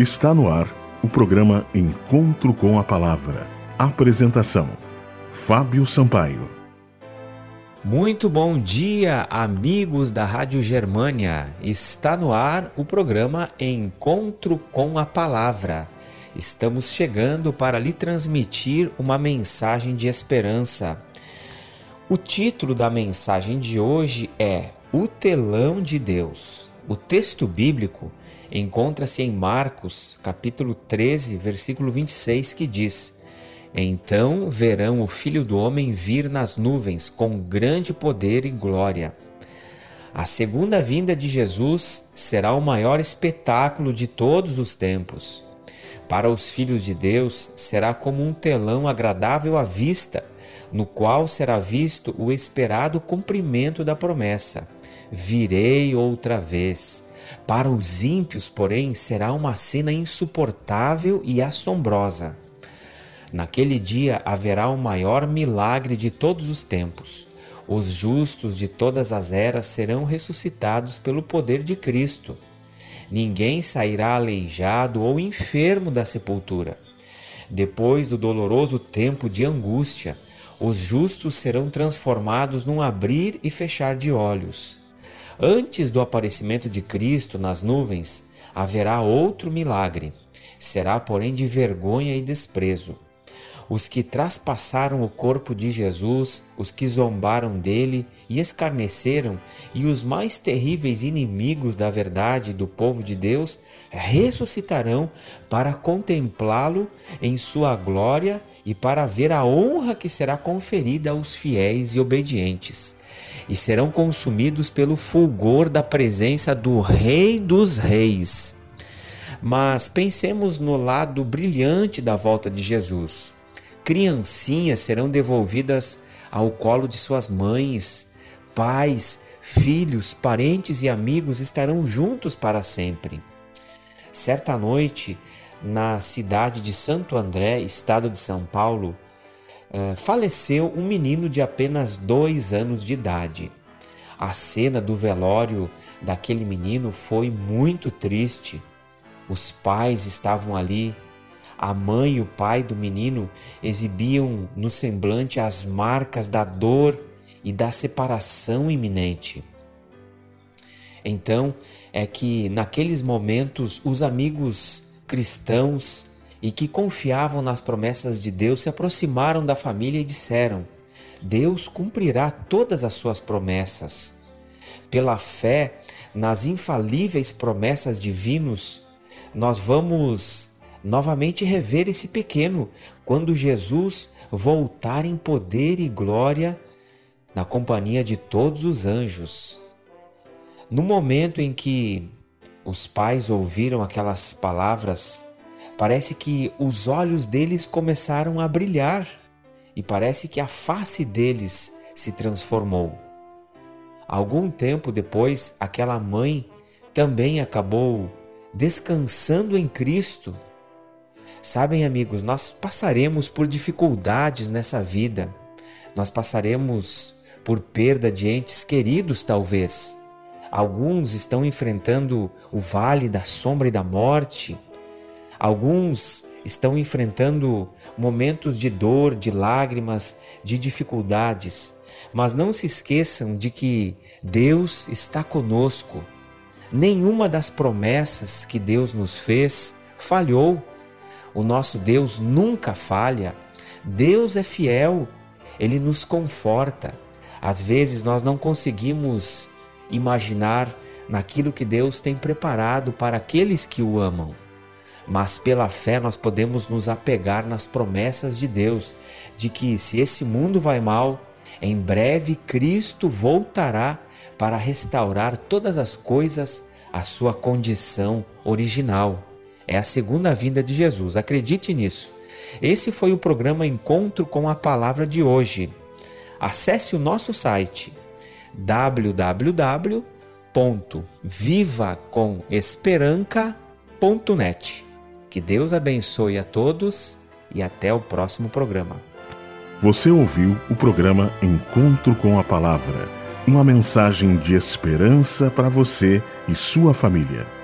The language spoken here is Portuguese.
Está no ar o programa Encontro com a Palavra. Apresentação: Fábio Sampaio. Muito bom dia, amigos da Rádio Germânia. Está no ar o programa Encontro com a Palavra. Estamos chegando para lhe transmitir uma mensagem de esperança. O título da mensagem de hoje é O Telão de Deus. O texto bíblico encontra-se em Marcos, capítulo 13, versículo 26, que diz: Então verão o Filho do Homem vir nas nuvens com grande poder e glória. A segunda vinda de Jesus será o maior espetáculo de todos os tempos. Para os filhos de Deus, será como um telão agradável à vista, no qual será visto o esperado cumprimento da promessa: Virei outra vez para os ímpios, porém, será uma cena insuportável e assombrosa. Naquele dia haverá o maior milagre de todos os tempos. Os justos de todas as eras serão ressuscitados pelo poder de Cristo. Ninguém sairá aleijado ou enfermo da sepultura. Depois do doloroso tempo de angústia, os justos serão transformados num abrir e fechar de olhos. Antes do aparecimento de Cristo nas nuvens, haverá outro milagre. Será, porém, de vergonha e desprezo. Os que traspassaram o corpo de Jesus, os que zombaram dele e escarneceram, e os mais terríveis inimigos da verdade do povo de Deus, ressuscitarão para contemplá-lo em sua glória e para ver a honra que será conferida aos fiéis e obedientes e serão consumidos pelo fulgor da presença do Rei dos Reis. Mas pensemos no lado brilhante da volta de Jesus. Criancinhas serão devolvidas ao colo de suas mães, pais, filhos, parentes e amigos estarão juntos para sempre. Certa noite, na cidade de Santo André, estado de São Paulo, eh, faleceu um menino de apenas dois anos de idade. A cena do velório daquele menino foi muito triste. Os pais estavam ali, a mãe e o pai do menino exibiam no semblante as marcas da dor e da separação iminente. Então é que naqueles momentos os amigos cristãos e que confiavam nas promessas de Deus se aproximaram da família e disseram: Deus cumprirá todas as suas promessas. Pela fé nas infalíveis promessas divinos, nós vamos novamente rever esse pequeno quando Jesus voltar em poder e glória na companhia de todos os anjos. No momento em que os pais ouviram aquelas palavras Parece que os olhos deles começaram a brilhar e parece que a face deles se transformou. Algum tempo depois, aquela mãe também acabou descansando em Cristo. Sabem, amigos, nós passaremos por dificuldades nessa vida, nós passaremos por perda de entes queridos, talvez. Alguns estão enfrentando o vale da sombra e da morte Alguns estão enfrentando momentos de dor, de lágrimas, de dificuldades, mas não se esqueçam de que Deus está conosco. Nenhuma das promessas que Deus nos fez falhou. O nosso Deus nunca falha. Deus é fiel, ele nos conforta. Às vezes nós não conseguimos imaginar naquilo que Deus tem preparado para aqueles que o amam mas pela fé nós podemos nos apegar nas promessas de Deus, de que se esse mundo vai mal, em breve Cristo voltará para restaurar todas as coisas à sua condição original. É a segunda vinda de Jesus, acredite nisso. Esse foi o programa Encontro com a Palavra de hoje. Acesse o nosso site www.vivacomesperanca.net. Que Deus abençoe a todos e até o próximo programa. Você ouviu o programa Encontro com a Palavra uma mensagem de esperança para você e sua família.